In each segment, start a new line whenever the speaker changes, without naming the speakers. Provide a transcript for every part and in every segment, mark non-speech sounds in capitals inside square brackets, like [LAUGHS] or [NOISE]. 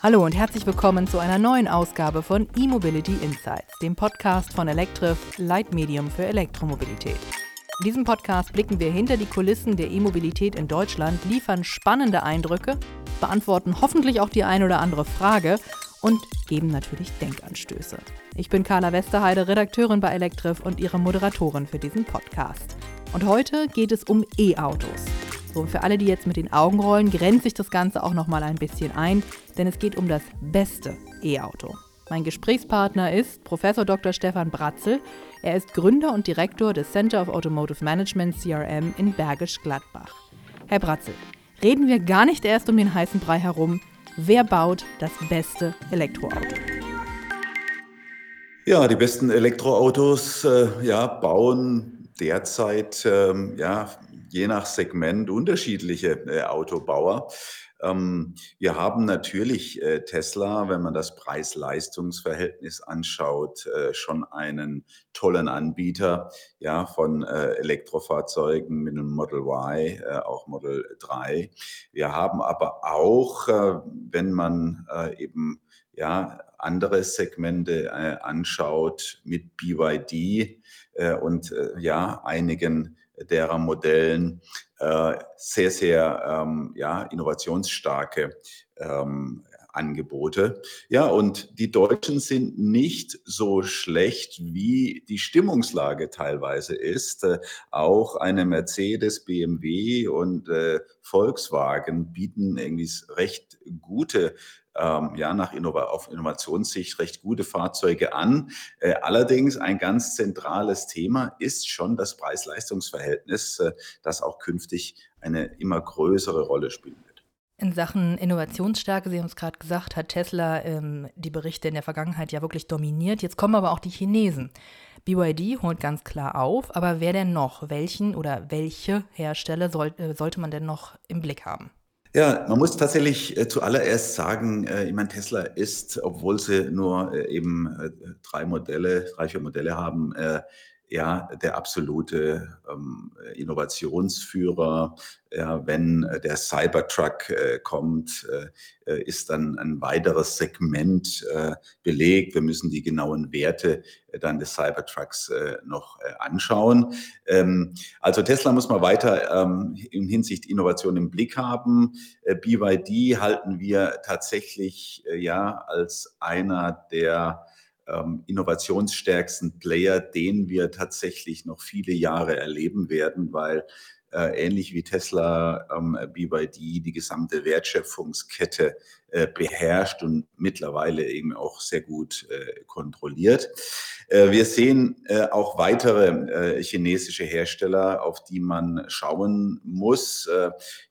Hallo und herzlich willkommen zu einer neuen Ausgabe von E-Mobility Insights, dem Podcast von Electrif, Leitmedium für Elektromobilität. In diesem Podcast blicken wir hinter die Kulissen der E-Mobilität in Deutschland, liefern spannende Eindrücke, beantworten hoffentlich auch die ein oder andere Frage und geben natürlich Denkanstöße. Ich bin Carla Westerheide, Redakteurin bei Electrif und ihre Moderatorin für diesen Podcast. Und heute geht es um E-Autos. So, für alle, die jetzt mit den Augen rollen, grenzt sich das Ganze auch noch mal ein bisschen ein, denn es geht um das beste E-Auto. Mein Gesprächspartner ist Professor Dr. Stefan Bratzel. Er ist Gründer und Direktor des Center of Automotive Management CRM in Bergisch Gladbach. Herr Bratzel, reden wir gar nicht erst um den heißen Brei herum. Wer baut das beste Elektroauto?
Ja, die besten Elektroautos äh, ja, bauen derzeit ähm, ja, je nach Segment unterschiedliche äh, Autobauer. Ähm, wir haben natürlich äh, Tesla, wenn man das Preis-Leistungs-Verhältnis anschaut, äh, schon einen tollen Anbieter ja, von äh, Elektrofahrzeugen mit dem Model Y, äh, auch Model 3. Wir haben aber auch, äh, wenn man äh, eben ja, andere Segmente anschaut mit BYD und ja, einigen derer Modellen äh, sehr, sehr ähm, ja, innovationsstarke ähm, Angebote. Ja, und die Deutschen sind nicht so schlecht, wie die Stimmungslage teilweise ist. Äh, auch eine Mercedes, BMW und äh, Volkswagen bieten irgendwie recht gute ähm, ja, nach Innova auf Innovationssicht recht gute Fahrzeuge an. Äh, allerdings ein ganz zentrales Thema ist schon das Preis-Leistungs-Verhältnis, äh, das auch künftig eine immer größere Rolle spielen wird.
In Sachen Innovationsstärke, Sie haben es gerade gesagt, hat Tesla ähm, die Berichte in der Vergangenheit ja wirklich dominiert. Jetzt kommen aber auch die Chinesen. BYD holt ganz klar auf, aber wer denn noch? Welchen oder welche Hersteller soll, äh, sollte man denn noch im Blick haben?
Ja, man muss tatsächlich äh, zuallererst sagen, äh, ich meine, Tesla ist, obwohl sie nur äh, eben äh, drei Modelle, drei, vier Modelle haben, äh, ja, der absolute ähm, Innovationsführer. Ja, wenn äh, der Cybertruck äh, kommt, äh, äh, ist dann ein weiteres Segment äh, belegt. Wir müssen die genauen Werte äh, dann des Cybertrucks noch anschauen. Ähm, also Tesla muss man weiter ähm, in Hinsicht Innovation im Blick haben. BYD halten wir tatsächlich ja als einer der ähm, innovationsstärksten Player, den wir tatsächlich noch viele Jahre erleben werden, weil äh, ähnlich wie Tesla, ähm, BYD die gesamte Wertschöpfungskette beherrscht und mittlerweile eben auch sehr gut äh, kontrolliert. Äh, wir sehen äh, auch weitere äh, chinesische Hersteller, auf die man schauen muss.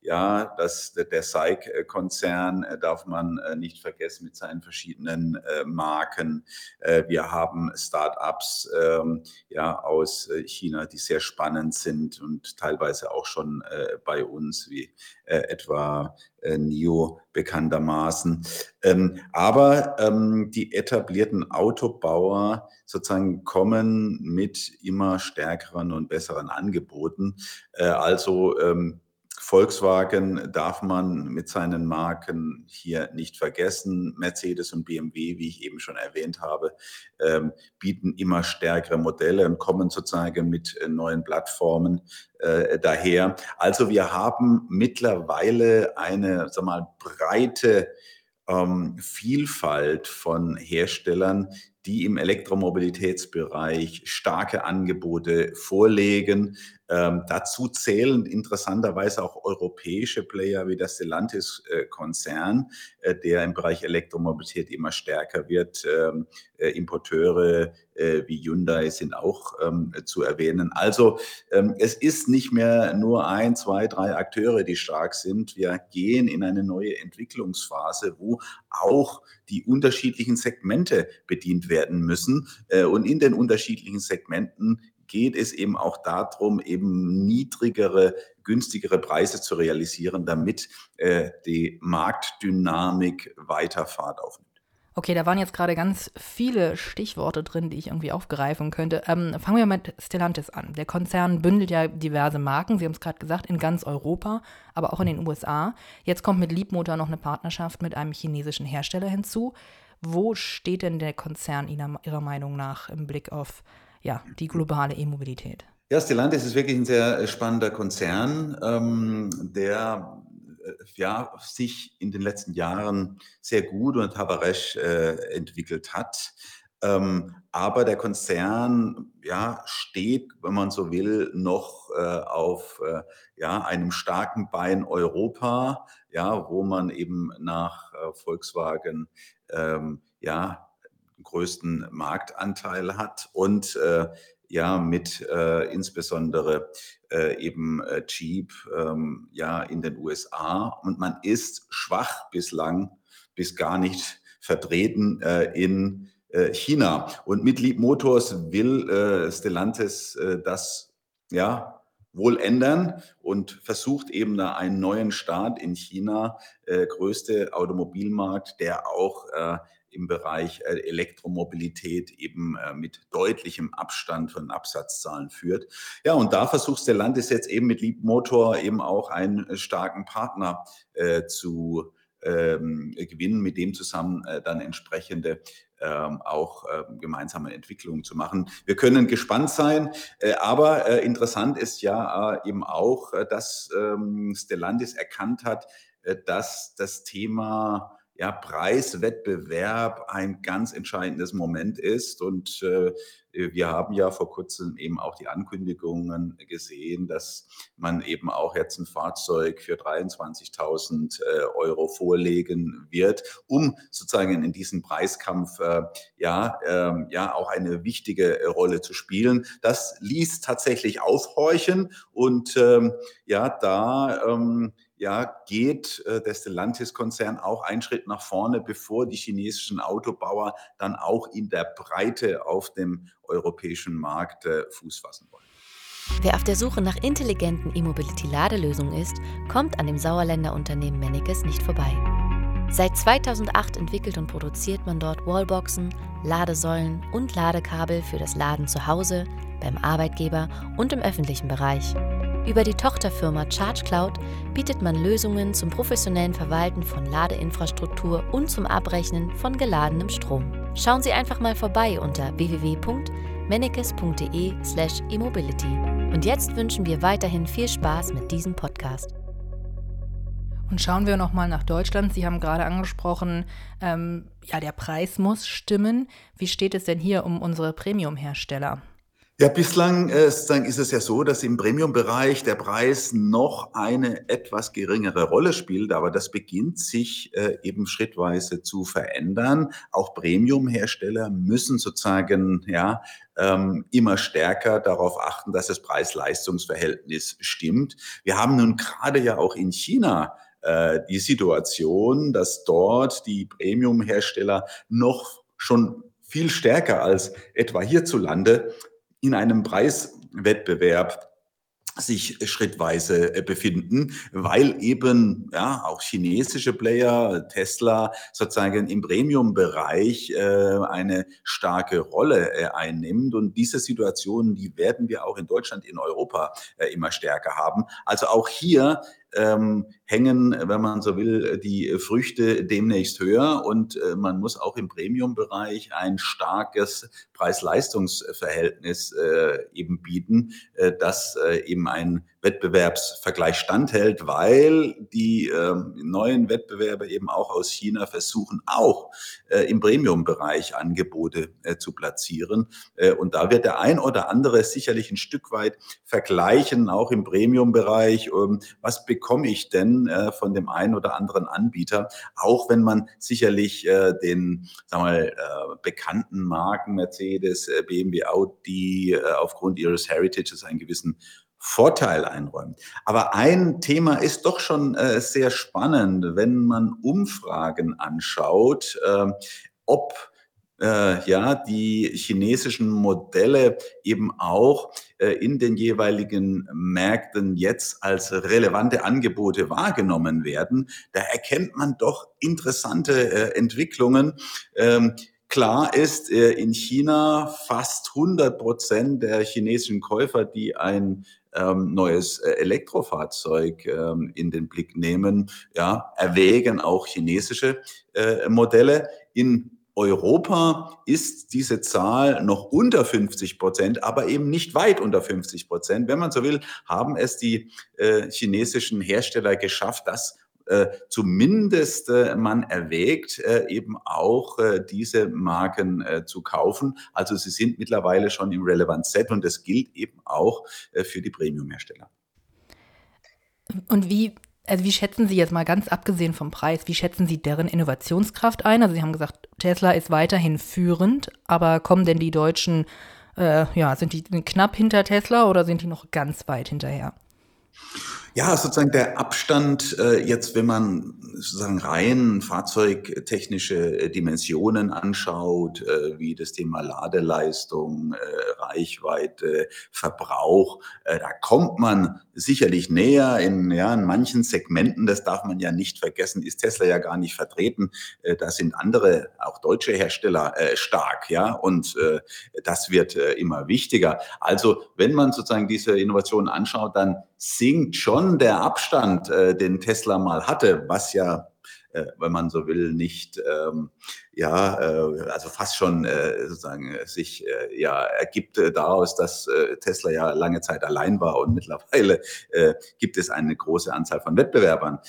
ja, das, der SAIC-Konzern darf man nicht vergessen mit seinen verschiedenen Marken. wir haben Start-ups ähm, ja, aus China, die sehr spannend sind und teilweise auch schon bei uns, wie etwa NIO bekanntermaßen. Ähm, aber ähm, die etablierten Autobauer sozusagen kommen mit immer stärkeren und besseren Angeboten. Äh, also ähm, Volkswagen darf man mit seinen Marken hier nicht vergessen. Mercedes und BMW, wie ich eben schon erwähnt habe, ähm, bieten immer stärkere Modelle und kommen sozusagen mit äh, neuen Plattformen äh, daher. Also wir haben mittlerweile eine sag mal, breite ähm, Vielfalt von Herstellern, die im Elektromobilitätsbereich starke Angebote vorlegen. Ähm, dazu zählen interessanterweise auch europäische Player wie der Stellantis-Konzern, äh, äh, der im Bereich Elektromobilität immer stärker wird. Ähm, äh, Importeure äh, wie Hyundai sind auch ähm, zu erwähnen. Also ähm, es ist nicht mehr nur ein, zwei, drei Akteure, die stark sind. Wir gehen in eine neue Entwicklungsphase, wo auch die unterschiedlichen Segmente bedient werden müssen. Äh, und in den unterschiedlichen Segmenten geht es eben auch darum, eben niedrigere, günstigere Preise zu realisieren, damit äh, die Marktdynamik weiter Fahrt aufnimmt.
Okay, da waren jetzt gerade ganz viele Stichworte drin, die ich irgendwie aufgreifen könnte. Ähm, fangen wir mit Stellantis an. Der Konzern bündelt ja diverse Marken, Sie haben es gerade gesagt, in ganz Europa, aber auch in den USA. Jetzt kommt mit Leapmotor noch eine Partnerschaft mit einem chinesischen Hersteller hinzu. Wo steht denn der Konzern Ihrer Meinung nach im Blick auf ja, die globale E-Mobilität?
Ja, Stellantis ist wirklich ein sehr spannender Konzern, ähm, der äh, ja, sich in den letzten Jahren sehr gut und tabaresch äh, entwickelt hat. Ähm, aber der Konzern ja, steht, wenn man so will, noch äh, auf äh, ja, einem starken Bein Europa, ja, wo man eben nach äh, Volkswagen ähm, ja, größten Marktanteil hat und äh, ja mit äh, insbesondere äh, eben Jeep ähm, ja in den USA. Und man ist schwach bislang bis gar nicht vertreten in China und mit Leap Motors will äh, Stellantis äh, das ja wohl ändern und versucht eben da einen neuen Start in China, äh, größte Automobilmarkt, der auch äh, im Bereich äh, Elektromobilität eben äh, mit deutlichem Abstand von Absatzzahlen führt. Ja, und da versucht der Landes jetzt eben mit Leapmotor eben auch einen äh, starken Partner äh, zu ähm, gewinnen, mit dem zusammen äh, dann entsprechende ähm, auch äh, gemeinsame Entwicklungen zu machen. Wir können gespannt sein, äh, aber äh, interessant ist ja eben auch, dass ähm, Stellantis erkannt hat, dass das Thema ja, Preiswettbewerb ein ganz entscheidendes Moment ist. Und äh, wir haben ja vor kurzem eben auch die Ankündigungen gesehen, dass man eben auch jetzt ein Fahrzeug für 23.000 äh, Euro vorlegen wird, um sozusagen in diesem Preiskampf äh, ja, äh, ja auch eine wichtige Rolle zu spielen. Das ließ tatsächlich aufhorchen und ähm, ja, da ähm, ja, geht äh, der Stellantis-Konzern auch einen Schritt nach vorne, bevor die chinesischen Autobauer dann auch in der Breite auf dem europäischen Markt äh, Fuß fassen wollen.
Wer auf der Suche nach intelligenten E-Mobility-Ladelösungen ist, kommt an dem Sauerländer Unternehmen Mennekes nicht vorbei. Seit 2008 entwickelt und produziert man dort Wallboxen, Ladesäulen und Ladekabel für das Laden zu Hause, beim Arbeitgeber und im öffentlichen Bereich. Über die Tochterfirma ChargeCloud bietet man Lösungen zum professionellen Verwalten von Ladeinfrastruktur und zum Abrechnen von geladenem Strom. Schauen Sie einfach mal vorbei unter www.mennekes.de/immobility. Und jetzt wünschen wir weiterhin viel Spaß mit diesem Podcast.
Und schauen wir nochmal nach Deutschland. Sie haben gerade angesprochen, ähm, ja, der Preis muss stimmen. Wie steht es denn hier um unsere Premium-Hersteller?
Ja, bislang äh, ist es ja so, dass im Premium-Bereich der Preis noch eine etwas geringere Rolle spielt, aber das beginnt sich äh, eben schrittweise zu verändern. Auch Premium-Hersteller müssen sozusagen ja ähm, immer stärker darauf achten, dass das Preis-Leistungs-Verhältnis stimmt. Wir haben nun gerade ja auch in China äh, die Situation, dass dort die Premium-Hersteller noch schon viel stärker als etwa hierzulande in einem Preiswettbewerb sich schrittweise äh, befinden, weil eben ja auch chinesische Player, Tesla sozusagen im Premium-Bereich äh, eine starke Rolle äh, einnimmt und diese Situationen, die werden wir auch in Deutschland, in Europa äh, immer stärker haben. Also auch hier ähm, hängen, wenn man so will, die Früchte demnächst höher. Und äh, man muss auch im Premium-Bereich ein starkes Preis-Leistungs-Verhältnis äh, eben bieten, äh, das äh, eben ein Wettbewerbsvergleich standhält, weil die äh, neuen Wettbewerber eben auch aus China versuchen, auch äh, im Premium-Bereich Angebote äh, zu platzieren. Äh, und da wird der ein oder andere sicherlich ein Stück weit vergleichen, auch im Premium-Bereich. Ähm, was bekomme ich denn äh, von dem einen oder anderen Anbieter? Auch wenn man sicherlich äh, den sagen wir mal, äh, bekannten Marken Mercedes, äh, BMW, Audi äh, aufgrund ihres Heritages einen gewissen Vorteil einräumen. Aber ein Thema ist doch schon äh, sehr spannend, wenn man Umfragen anschaut, äh, ob äh, ja, die chinesischen Modelle eben auch äh, in den jeweiligen Märkten jetzt als relevante Angebote wahrgenommen werden, da erkennt man doch interessante äh, Entwicklungen. Ähm, Klar ist, äh, in China fast 100 Prozent der chinesischen Käufer, die ein ähm, neues äh, Elektrofahrzeug ähm, in den Blick nehmen, ja, erwägen auch chinesische äh, Modelle. In Europa ist diese Zahl noch unter 50 Prozent, aber eben nicht weit unter 50 Prozent. Wenn man so will, haben es die äh, chinesischen Hersteller geschafft, das zumindest äh, man erwägt, äh, eben auch äh, diese Marken äh, zu kaufen. Also sie sind mittlerweile schon im Relevant Set und das gilt eben auch äh, für die Premium-Hersteller.
Und wie, also wie schätzen Sie jetzt mal ganz abgesehen vom Preis, wie schätzen Sie deren Innovationskraft ein? Also Sie haben gesagt, Tesla ist weiterhin führend, aber kommen denn die Deutschen, äh, ja, sind die knapp hinter Tesla oder sind die noch ganz weit hinterher?
Ja, sozusagen der Abstand äh, jetzt, wenn man sozusagen rein fahrzeugtechnische äh, Dimensionen anschaut, äh, wie das Thema Ladeleistung, äh, Reichweite, Verbrauch, äh, da kommt man sicherlich näher in, ja, in manchen Segmenten, das darf man ja nicht vergessen, ist Tesla ja gar nicht vertreten. Äh, da sind andere, auch deutsche Hersteller äh, stark, ja, und äh, das wird äh, immer wichtiger. Also wenn man sozusagen diese Innovationen anschaut, dann sinkt schon der Abstand, äh, den Tesla mal hatte, was ja äh, wenn man so will, nicht, ähm, ja, äh, also fast schon äh, sozusagen äh, sich äh, ja ergibt äh, daraus, dass Tesla ja lange Zeit allein war und mittlerweile gibt es eine große Anzahl von Wettbewerbern.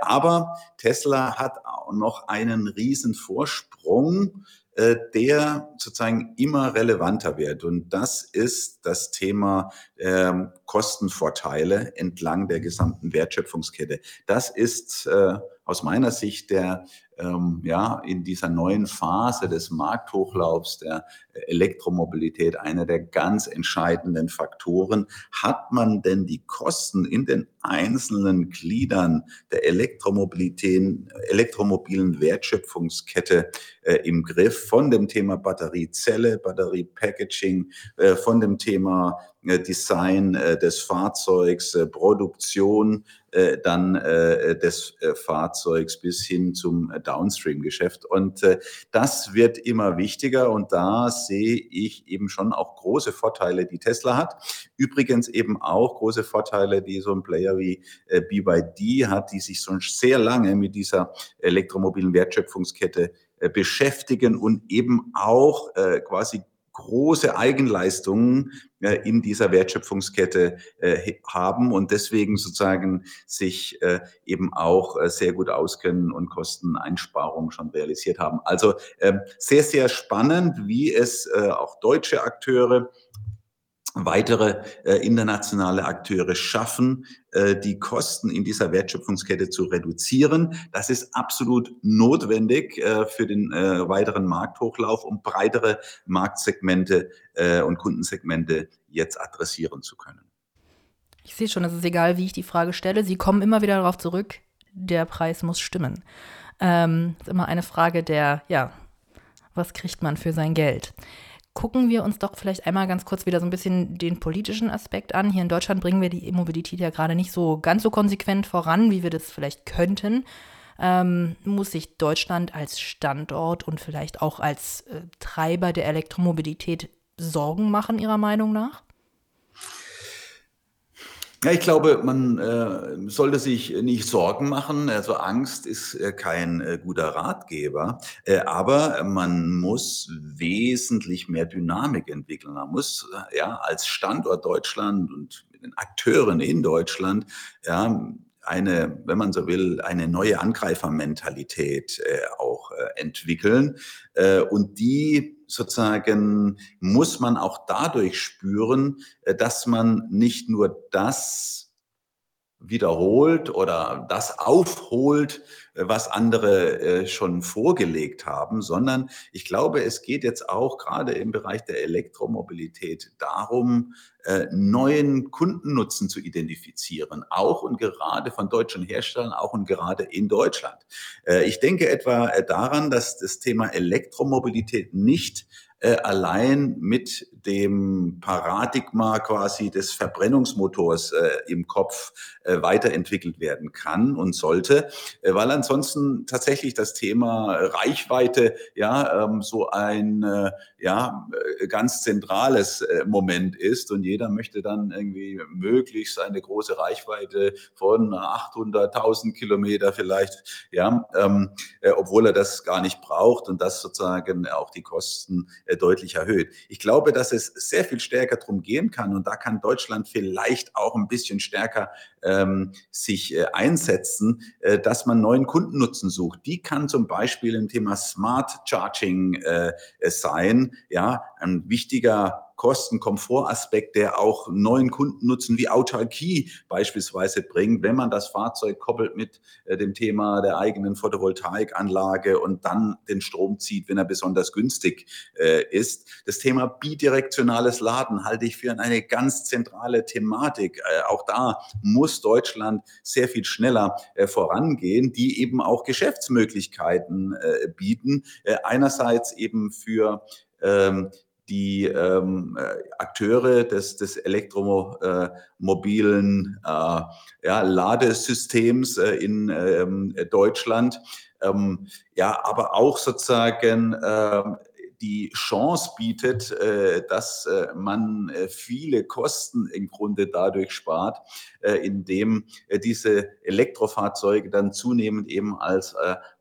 Aber Tesla hat auch noch einen riesen Vorsprung der sozusagen immer relevanter wird. Und das ist das Thema ähm, Kostenvorteile entlang der gesamten Wertschöpfungskette. Das ist äh, aus meiner Sicht der ähm, ja in dieser neuen Phase des Markthochlaufs der Elektromobilität einer der ganz entscheidenden Faktoren. Hat man denn die Kosten in den einzelnen Gliedern der Elektromobilität, elektromobilen Wertschöpfungskette äh, im Griff von dem Thema Batteriezelle, Batteriepackaging, äh, von dem Thema äh, Design äh, des Fahrzeugs, äh, dann des Fahrzeugs bis hin zum Downstream-Geschäft. Und das wird immer wichtiger und da sehe ich eben schon auch große Vorteile, die Tesla hat. Übrigens eben auch große Vorteile, die so ein Player wie BYD hat, die sich schon sehr lange mit dieser elektromobilen Wertschöpfungskette beschäftigen und eben auch quasi große Eigenleistungen äh, in dieser Wertschöpfungskette äh, haben und deswegen sozusagen sich äh, eben auch äh, sehr gut auskennen und Kosteneinsparungen schon realisiert haben. Also ähm, sehr, sehr spannend, wie es äh, auch deutsche Akteure weitere äh, internationale Akteure schaffen, äh, die Kosten in dieser Wertschöpfungskette zu reduzieren. Das ist absolut notwendig äh, für den äh, weiteren Markthochlauf, um breitere Marktsegmente äh, und Kundensegmente jetzt adressieren zu können.
Ich sehe schon, es ist egal, wie ich die Frage stelle. Sie kommen immer wieder darauf zurück, der Preis muss stimmen. Ähm, ist immer eine Frage der, ja, was kriegt man für sein Geld? Gucken wir uns doch vielleicht einmal ganz kurz wieder so ein bisschen den politischen Aspekt an. Hier in Deutschland bringen wir die E-Mobilität ja gerade nicht so ganz so konsequent voran, wie wir das vielleicht könnten. Ähm, muss sich Deutschland als Standort und vielleicht auch als äh, Treiber der Elektromobilität Sorgen machen, Ihrer Meinung nach?
Ja, ich glaube, man äh, sollte sich nicht Sorgen machen. Also Angst ist äh, kein äh, guter Ratgeber, äh, aber man muss wesentlich mehr Dynamik entwickeln. Man muss äh, ja als Standort Deutschland und mit den Akteuren in Deutschland ja eine, wenn man so will, eine neue Angreifermentalität äh, auch äh, entwickeln. Äh, und die sozusagen muss man auch dadurch spüren, äh, dass man nicht nur das wiederholt oder das aufholt, was andere äh, schon vorgelegt haben, sondern ich glaube, es geht jetzt auch gerade im Bereich der Elektromobilität darum, äh, neuen Kundennutzen zu identifizieren, auch und gerade von deutschen Herstellern, auch und gerade in Deutschland. Äh, ich denke etwa daran, dass das Thema Elektromobilität nicht äh, allein mit dem Paradigma quasi des Verbrennungsmotors äh, im Kopf äh, weiterentwickelt werden kann und sollte, äh, weil ansonsten tatsächlich das Thema Reichweite ja ähm, so ein äh, ja äh, ganz zentrales Moment ist und jeder möchte dann irgendwie möglichst eine große Reichweite von 800.000 Kilometer vielleicht, ja, ähm, äh, obwohl er das gar nicht braucht und das sozusagen auch die Kosten deutlich erhöht. Ich glaube, dass es sehr viel stärker darum gehen kann und da kann Deutschland vielleicht auch ein bisschen stärker ähm, sich äh, einsetzen, äh, dass man neuen Kundennutzen sucht. Die kann zum Beispiel im Thema Smart Charging äh, sein, ja, ein wichtiger Kosten-Komfort-Aspekt, der auch neuen Kundennutzen wie Autarkie beispielsweise bringt, wenn man das Fahrzeug koppelt mit äh, dem Thema der eigenen Photovoltaikanlage und dann den Strom zieht, wenn er besonders günstig äh, ist. Das Thema bidirektionales Laden halte ich für eine ganz zentrale Thematik. Äh, auch da muss Deutschland sehr viel schneller vorangehen, die eben auch Geschäftsmöglichkeiten bieten. Einerseits eben für ähm, die ähm, äh, Akteure des, des elektromobilen äh, ja, Ladesystems äh, in ähm, Deutschland, ähm, ja, aber auch sozusagen äh, die Chance bietet, äh, dass äh, man äh, viele Kosten im Grunde dadurch spart, indem diese Elektrofahrzeuge dann zunehmend eben als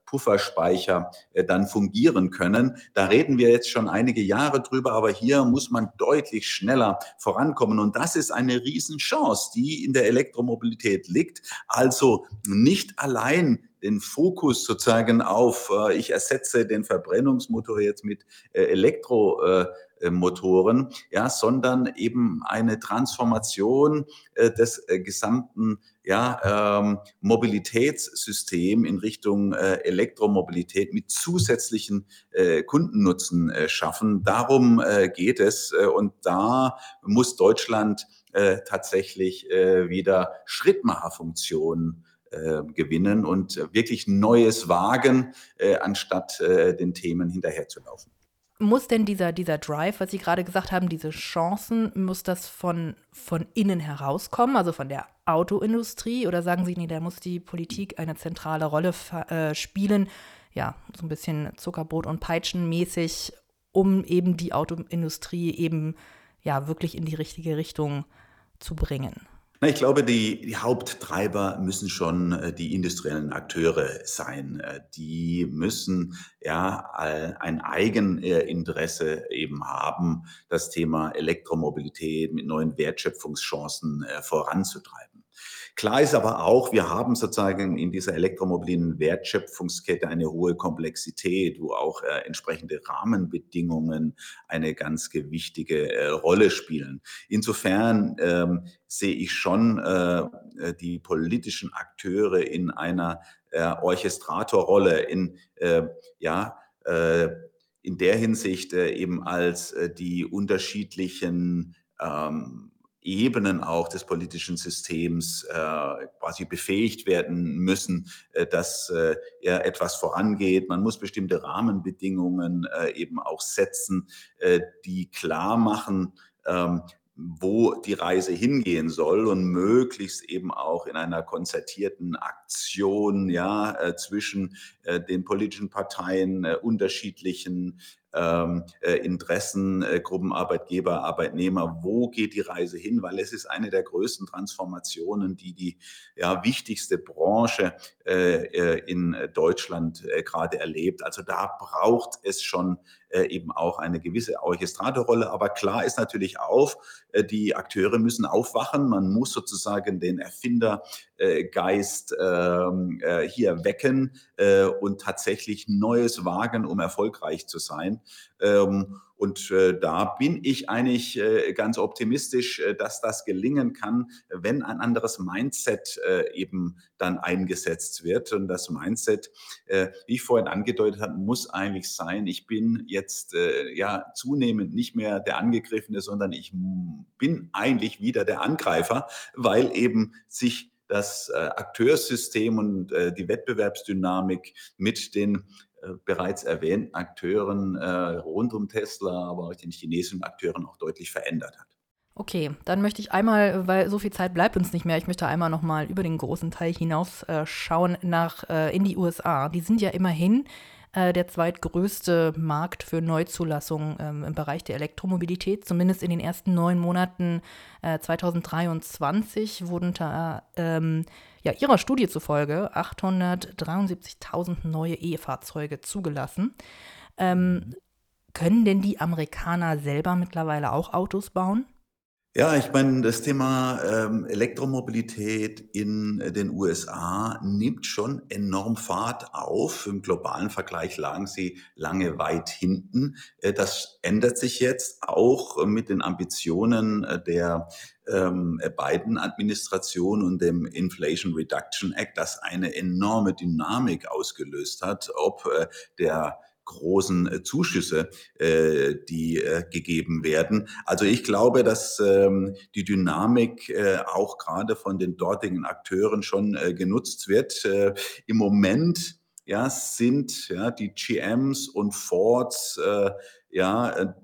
Pufferspeicher dann fungieren können. Da reden wir jetzt schon einige Jahre drüber, aber hier muss man deutlich schneller vorankommen. Und das ist eine Riesenchance, die in der Elektromobilität liegt. Also nicht allein den Fokus sozusagen auf, äh, ich ersetze den Verbrennungsmotor jetzt mit äh, Elektromotoren, ja, sondern eben eine Transformation äh, des äh, gesamten ja, ähm, Mobilitätssystem in Richtung äh, Elektromobilität mit zusätzlichen äh, Kundennutzen äh, schaffen. Darum äh, geht es äh, und da muss Deutschland äh, tatsächlich äh, wieder Schrittmacherfunktionen äh, gewinnen und wirklich Neues wagen, äh, anstatt äh, den Themen hinterherzulaufen.
Muss denn dieser, dieser Drive, was Sie gerade gesagt haben, diese Chancen, muss das von, von innen herauskommen, also von der Autoindustrie? Oder sagen Sie, nee, da muss die Politik eine zentrale Rolle äh, spielen, ja, so ein bisschen Zuckerbrot und Peitschen mäßig, um eben die Autoindustrie eben ja wirklich in die richtige Richtung zu bringen?
Ich glaube, die, die, Haupttreiber müssen schon äh, die industriellen Akteure sein. Äh, die müssen ja ein Eigeninteresse eben haben, das Thema Elektromobilität mit neuen Wertschöpfungschancen äh, voranzutreiben. Klar ist aber auch, wir haben sozusagen in dieser elektromobilen Wertschöpfungskette eine hohe Komplexität, wo auch äh, entsprechende Rahmenbedingungen eine ganz wichtige äh, Rolle spielen. Insofern ähm, sehe ich schon äh, äh, die politischen Akteure in einer äh, Orchestratorrolle, in äh, ja, in der Hinsicht eben als die unterschiedlichen ähm, Ebenen auch des politischen Systems äh, quasi befähigt werden müssen, äh, dass äh, ja, etwas vorangeht. Man muss bestimmte Rahmenbedingungen äh, eben auch setzen, äh, die klar machen, ähm, wo die Reise hingehen soll und möglichst eben auch in einer konzertierten Aktion ja äh, zwischen äh, den politischen Parteien, äh, unterschiedlichen ähm, äh, Interessengruppen, äh, Arbeitgeber, Arbeitnehmer, wo geht die Reise hin? Weil es ist eine der größten Transformationen, die die ja, wichtigste Branche äh, äh in Deutschland äh, gerade erlebt. Also da braucht es schon äh, eben auch eine gewisse Orchestratorrolle. Aber klar ist natürlich auch, die Akteure müssen aufwachen. Man muss sozusagen den Erfinder Geist ähm, hier wecken und tatsächlich Neues wagen, um erfolgreich zu sein. Ähm, und äh, da bin ich eigentlich äh, ganz optimistisch, äh, dass das gelingen kann, wenn ein anderes Mindset äh, eben dann eingesetzt wird. Und das Mindset, äh, wie ich vorhin angedeutet habe, muss eigentlich sein, ich bin jetzt äh, ja zunehmend nicht mehr der Angegriffene, sondern ich bin eigentlich wieder der Angreifer, weil eben sich das Akteursystem und die Wettbewerbsdynamik mit den äh, bereits erwähnten Akteuren äh, rund um Tesla, aber auch den chinesischen Akteuren auch deutlich verändert hat.
Okay, dann möchte ich einmal, weil so viel Zeit bleibt uns nicht mehr, ich möchte einmal noch mal über den großen Teil hinaus äh, schauen nach äh, in die USA. Die sind ja immerhin äh, der zweitgrößte Markt für Neuzulassungen ähm, im Bereich der Elektromobilität. Zumindest in den ersten neun Monaten 2023 äh, wurden da ähm, ja, ihrer Studie zufolge 873.000 neue E-Fahrzeuge zugelassen. Ähm, können denn die Amerikaner selber mittlerweile auch Autos bauen?
Ja, ich meine, das Thema ähm, Elektromobilität in den USA nimmt schon enorm Fahrt auf. Im globalen Vergleich lagen sie lange weit hinten. Äh, das ändert sich jetzt auch mit den Ambitionen äh, der ähm, Biden-Administration und dem Inflation Reduction Act, das eine enorme Dynamik ausgelöst hat, ob äh, der großen äh, Zuschüsse, äh, die äh, gegeben werden. Also ich glaube, dass ähm, die Dynamik äh, auch gerade von den dortigen Akteuren schon äh, genutzt wird. Äh, Im Moment ja, sind ja, die GMs und Fords ja,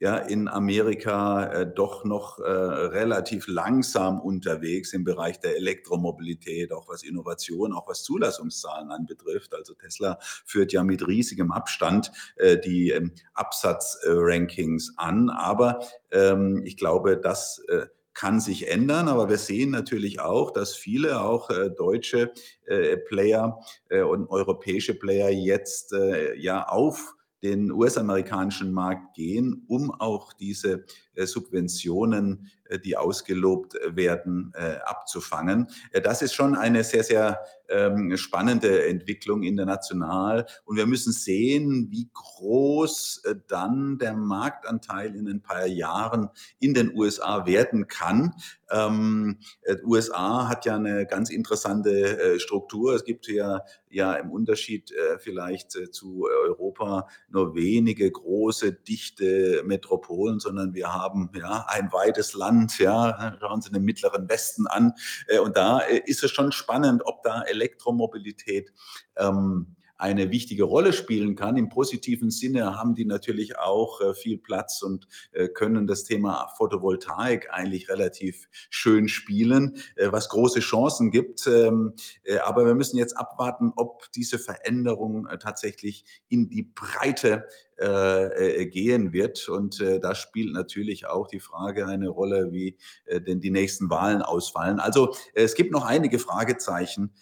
ja in Amerika äh, doch noch äh, relativ langsam unterwegs im Bereich der Elektromobilität, auch was Innovation, auch was Zulassungszahlen anbetrifft. Also Tesla führt ja mit riesigem Abstand äh, die ähm, Absatzrankings an. Aber ähm, ich glaube, dass äh, kann sich ändern, aber wir sehen natürlich auch, dass viele auch äh, deutsche äh, Player äh, und europäische Player jetzt äh, ja auf den US-amerikanischen Markt gehen, um auch diese äh, Subventionen, äh, die ausgelobt äh, werden, abzufangen. Das ist schon eine sehr, sehr ähm, spannende Entwicklung international. Und wir müssen sehen, wie groß dann der Marktanteil in ein paar Jahren in den USA werden kann. Ähm, USA hat ja eine ganz interessante Struktur. Es gibt ja, ja im Unterschied vielleicht zu Europa nur wenige große, dichte Metropolen, sondern wir haben haben, ja, ein weites Land, ja, schauen Sie den mittleren Westen an. Äh, und da äh, ist es schon spannend, ob da Elektromobilität ähm, eine wichtige Rolle spielen kann. Im positiven Sinne haben die natürlich auch äh, viel Platz und äh, können das Thema Photovoltaik eigentlich relativ schön spielen, äh, was große Chancen gibt. Ähm, äh, aber wir müssen jetzt abwarten, ob diese Veränderung tatsächlich in die Breite gehen wird. Und da spielt natürlich auch die Frage eine Rolle, wie denn die nächsten Wahlen ausfallen. Also es gibt noch einige Fragezeichen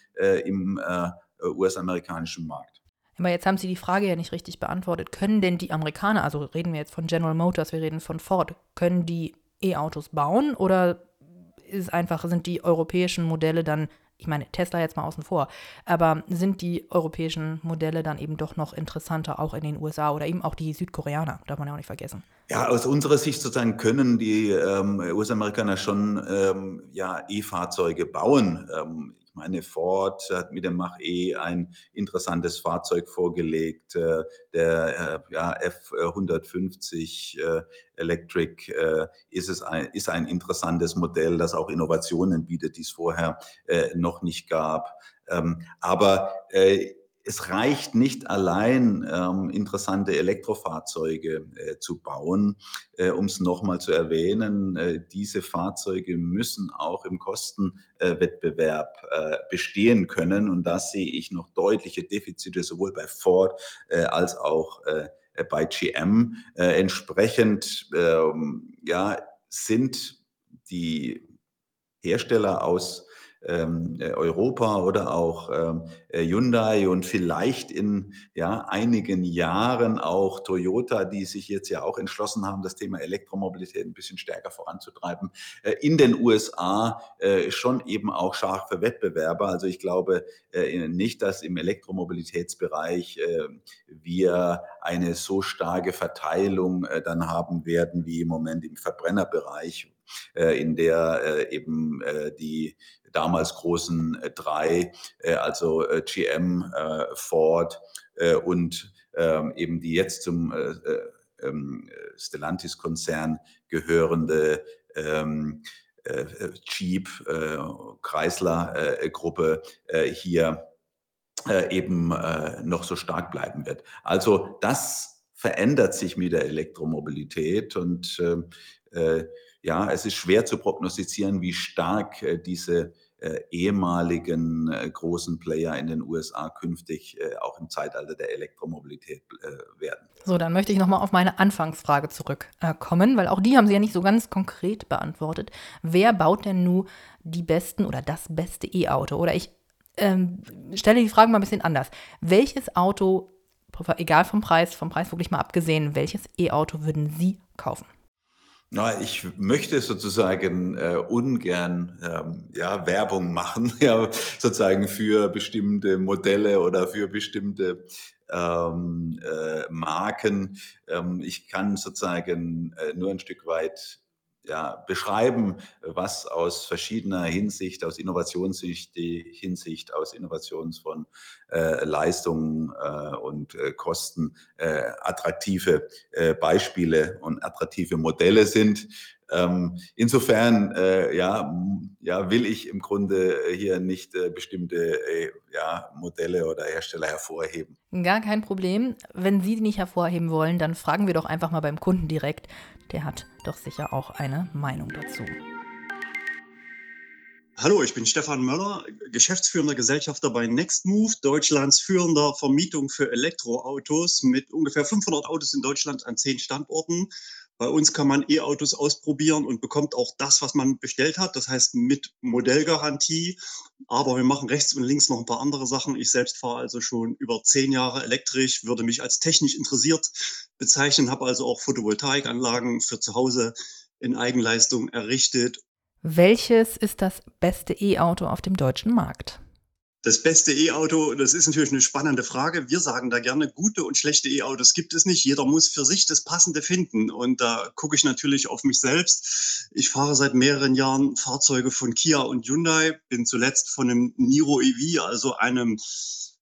im US-amerikanischen Markt.
Aber jetzt haben Sie die Frage ja nicht richtig beantwortet. Können denn die Amerikaner, also reden wir jetzt von General Motors, wir reden von Ford, können die E-Autos bauen oder ist einfach, sind die europäischen Modelle dann, ich meine, Tesla jetzt mal außen vor, aber sind die europäischen Modelle dann eben doch noch interessanter, auch in den USA oder eben auch die Südkoreaner, darf man ja auch nicht vergessen.
Ja, aus unserer Sicht sozusagen können die ähm, US-Amerikaner schon ähm, ja, E-Fahrzeuge bauen. Ähm, meine, Ford hat mit dem Mach-E ein interessantes Fahrzeug vorgelegt. Äh, der äh, ja, F150 äh, Electric ist, es ein, ist ein interessantes Modell, das auch Innovationen bietet, die es vorher noch nicht gab. Ähm, aber es reicht nicht allein, ähm, interessante Elektrofahrzeuge äh, zu bauen. Äh, um es nochmal zu erwähnen, äh, diese Fahrzeuge müssen auch im Kostenwettbewerb äh, bestehen können. Und da sehe ich noch deutliche Defizite sowohl bei Ford äh, als auch äh, bei GM. entsprechend ähm, ja, sind die Hersteller aus ähm, äh, Europa oder auch ähm, äh, Hyundai und vielleicht in ja, einigen Jahren auch Toyota, die sich jetzt ja auch entschlossen haben, das Thema Elektromobilität ein bisschen stärker voranzutreiben, äh, in den USA äh, schon eben auch scharfe Wettbewerber. Also ich glaube äh, nicht, dass im Elektromobilitätsbereich äh, wir eine so starke Verteilung dann haben werden wie im Moment im Verbrennerbereich, in der eben die damals großen drei, also GM, Ford und ähm, eben die jetzt zum ähm, Stellantis-Konzern gehörende ähm, Jeep, Chrysler-Gruppe hier eben noch so stark bleiben wird. Also das verändert sich mit der Elektromobilität und äh, ja, es ist schwer zu prognostizieren, wie stark äh, diese äh, ehemaligen äh, großen Player in den USA künftig auch im Zeitalter der Elektromobilität werden.
So, dann möchte ich nochmal auf meine Anfangsfrage zurückkommen, weil auch die haben Sie ja nicht so ganz konkret beantwortet. Wer baut denn nun die besten oder das beste E-Auto? Oder ich ähm, stelle die Frage mal ein bisschen anders. Welches Auto, egal vom Preis, vom Preis wirklich mal abgesehen, welches E-Auto würden Sie kaufen?
Na, ich möchte sozusagen äh, ungern ähm, ja, Werbung machen, [LAUGHS] ja, sozusagen für bestimmte Modelle oder für bestimmte ähm, äh, Marken. Ähm, ich kann sozusagen äh, nur ein Stück weit ja, beschreiben, was aus verschiedener Hinsicht, aus Innovationssicht, Hinsicht, aus Innovations von äh, Leistungen äh, und äh, Kosten äh, attraktive äh, Beispiele und attraktive Modelle sind. Ähm, insofern äh, ja, ja, will ich im Grunde hier nicht äh, bestimmte äh, ja, Modelle oder Hersteller hervorheben.
Gar kein Problem. Wenn Sie die nicht hervorheben wollen, dann fragen wir doch einfach mal beim Kunden direkt. Der hat doch sicher auch eine Meinung dazu.
Hallo, ich bin Stefan Möller, geschäftsführender Gesellschafter bei Nextmove, Deutschlands führender Vermietung für Elektroautos mit ungefähr 500 Autos in Deutschland an zehn Standorten. Bei uns kann man E-Autos ausprobieren und bekommt auch das, was man bestellt hat. Das heißt mit Modellgarantie. Aber wir machen rechts und links noch ein paar andere Sachen. Ich selbst fahre also schon über zehn Jahre elektrisch, würde mich als technisch interessiert bezeichnen, habe also auch Photovoltaikanlagen für zu Hause in Eigenleistung errichtet.
Welches ist das beste E-Auto auf dem deutschen Markt?
Das beste E-Auto, das ist natürlich eine spannende Frage. Wir sagen da gerne, gute und schlechte E-Autos gibt es nicht. Jeder muss für sich das Passende finden. Und da gucke ich natürlich auf mich selbst. Ich fahre seit mehreren Jahren Fahrzeuge von Kia und Hyundai, bin zuletzt von einem Niro EV, also einem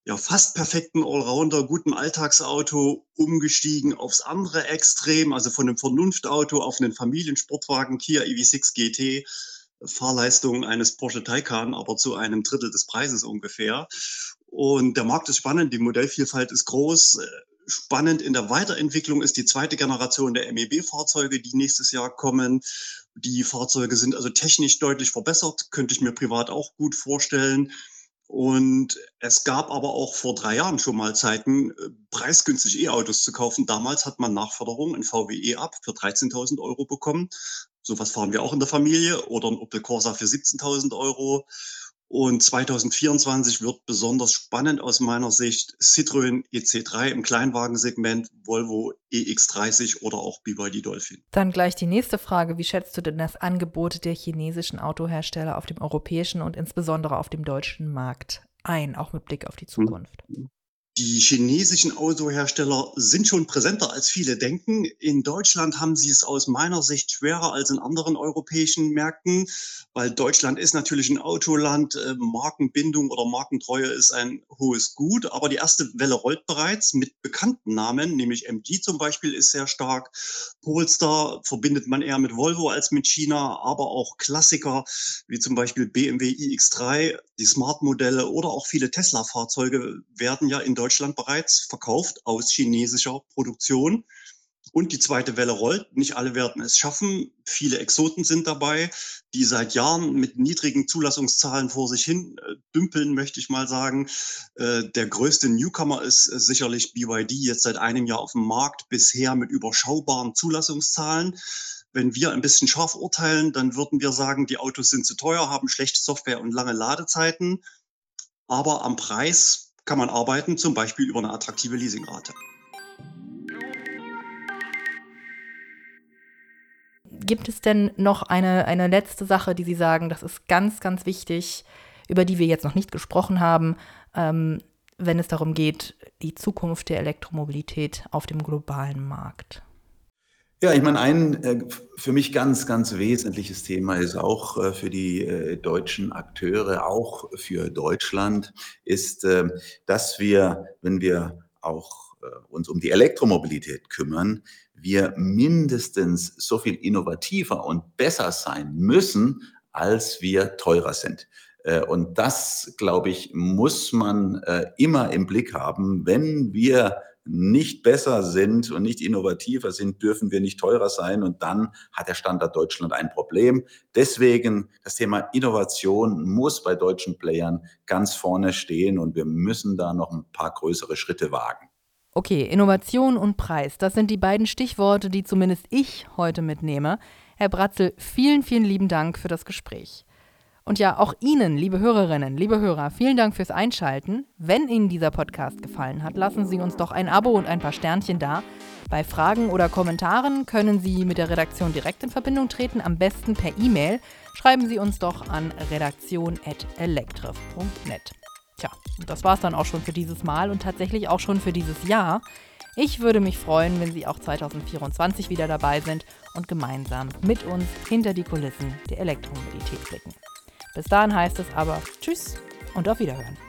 ja, fast perfekten Allrounder, guten Alltagsauto umgestiegen aufs andere Extrem, also von einem Vernunftauto auf einen Familiensportwagen Kia EV6 GT Fahrleistung eines Porsche Taycan, aber zu einem Drittel des Preises ungefähr. Und der Markt ist spannend, die Modellvielfalt ist groß. Spannend in der Weiterentwicklung ist die zweite Generation der MEB-Fahrzeuge, die nächstes Jahr kommen. Die Fahrzeuge sind also technisch deutlich verbessert, könnte ich mir privat auch gut vorstellen. Und es gab aber auch vor drei Jahren schon mal Zeiten, äh, preisgünstig E-Autos zu kaufen. Damals hat man Nachförderung, ein VW E-Up für 13.000 Euro bekommen. Sowas fahren wir auch in der Familie oder ein Opel Corsa für 17.000 Euro. Und 2024 wird besonders spannend aus meiner Sicht Citroën EC3 im Kleinwagensegment, Volvo EX30 oder auch BYD Dolphin.
Dann gleich die nächste Frage. Wie schätzt du denn das Angebot der chinesischen Autohersteller auf dem europäischen und insbesondere auf dem deutschen Markt ein, auch mit Blick auf die Zukunft?
Die chinesischen Autohersteller sind schon präsenter, als viele denken. In Deutschland haben sie es aus meiner Sicht schwerer als in anderen europäischen Märkten, weil Deutschland ist natürlich ein Autoland. Äh, Markenbindung oder Markentreue ist ein hohes Gut. Aber die erste Welle rollt bereits mit bekannten Namen, nämlich MG zum Beispiel ist sehr stark. Polestar verbindet man eher mit Volvo als mit China, aber auch Klassiker wie zum Beispiel BMW iX3, die Smart-Modelle oder auch viele Tesla-Fahrzeuge werden ja in Deutschland Deutschland bereits verkauft aus chinesischer Produktion. Und die zweite Welle rollt. Nicht alle werden es schaffen. Viele Exoten sind dabei, die seit Jahren mit niedrigen Zulassungszahlen vor sich hin äh, dümpeln, möchte ich mal sagen. Äh, der größte Newcomer ist äh, sicherlich BYD, jetzt seit einem Jahr auf dem Markt, bisher mit überschaubaren Zulassungszahlen. Wenn wir ein bisschen scharf urteilen, dann würden wir sagen, die Autos sind zu teuer, haben schlechte Software und lange Ladezeiten. Aber am Preis kann man arbeiten, zum Beispiel über eine attraktive Leasingrate.
Gibt es denn noch eine, eine letzte Sache, die Sie sagen, das ist ganz, ganz wichtig, über die wir jetzt noch nicht gesprochen haben, ähm, wenn es darum geht, die Zukunft der Elektromobilität auf dem globalen Markt?
Ja, ich meine, ein äh, für mich ganz, ganz wesentliches Thema ist auch äh, für die äh, deutschen Akteure, auch für Deutschland, ist, dass wir, wenn wir auch uns um die Elektromobilität kümmern, wir mindestens so viel innovativer und besser sein müssen, als wir teurer sind. Und das, glaube ich, muss man immer im Blick haben, wenn wir nicht besser sind und nicht innovativer sind, dürfen wir nicht teurer sein. Und dann hat der Standard Deutschland ein Problem. Deswegen das Thema Innovation muss bei deutschen Playern ganz vorne stehen und wir müssen da noch ein paar größere Schritte wagen.
Okay, Innovation und Preis, das sind die beiden Stichworte, die zumindest ich heute mitnehme. Herr Bratzel, vielen, vielen lieben Dank für das Gespräch. Und ja, auch Ihnen, liebe Hörerinnen, liebe Hörer, vielen Dank fürs Einschalten. Wenn Ihnen dieser Podcast gefallen hat, lassen Sie uns doch ein Abo und ein paar Sternchen da. Bei Fragen oder Kommentaren können Sie mit der Redaktion direkt in Verbindung treten, am besten per E-Mail. Schreiben Sie uns doch an redaktion.elektrif.net. Tja, und das war es dann auch schon für dieses Mal und tatsächlich auch schon für dieses Jahr. Ich würde mich freuen, wenn Sie auch 2024 wieder dabei sind und gemeinsam mit uns hinter die Kulissen der Elektromobilität blicken. Bis dahin heißt es aber Tschüss und auf Wiederhören.